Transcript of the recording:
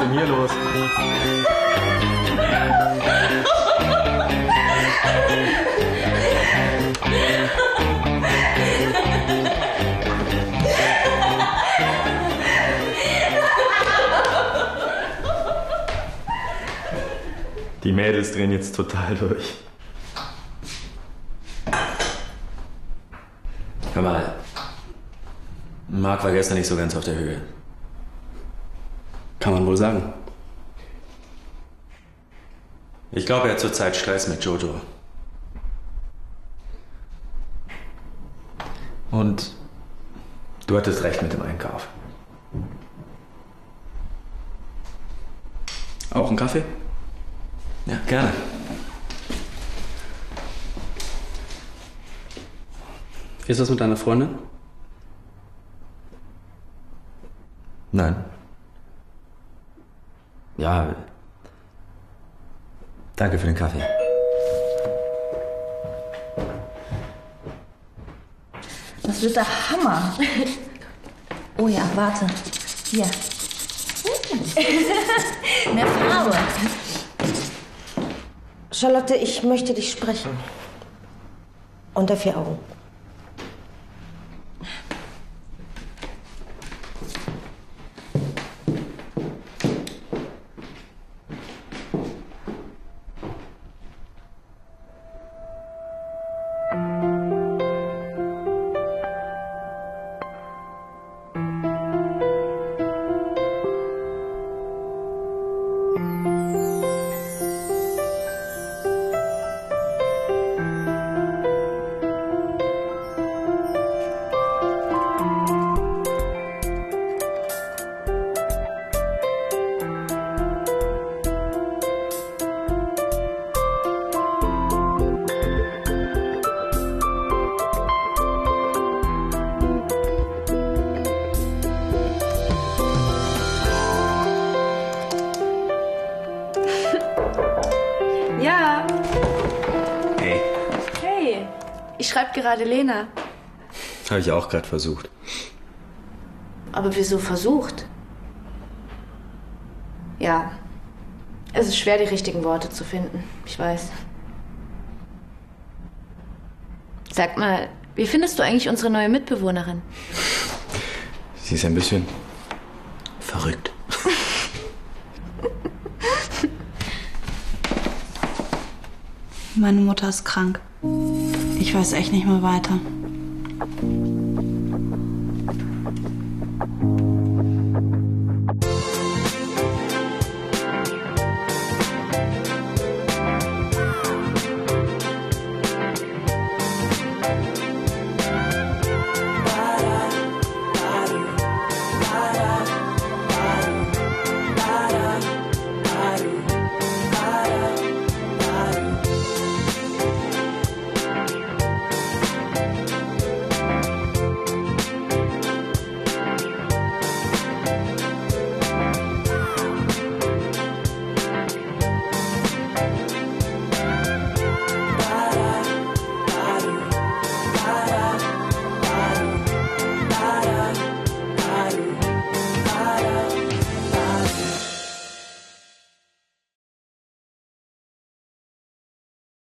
denn hier los? Die Mädels drehen jetzt total durch. Hör mal, Marc war gestern nicht so ganz auf der Höhe. Kann man wohl sagen. Ich glaube, er hat zurzeit Stress mit Jojo. Und du hattest recht mit dem Einkauf. Auch ein Kaffee? Ja, gerne. Ist das mit deiner Freundin? Nein. Ja. Danke für den Kaffee. Das wird der Hammer. Oh ja, warte. Hier. Mehr Farbe. Charlotte, ich möchte dich sprechen. Unter vier Augen. うん Ich schreibe gerade Lena. habe ich auch gerade versucht. Aber wieso versucht? Ja. Es ist schwer, die richtigen Worte zu finden. Ich weiß. Sag mal, wie findest du eigentlich unsere neue Mitbewohnerin? Sie ist ein bisschen verrückt. Meine Mutter ist krank. Ich weiß echt nicht mehr weiter.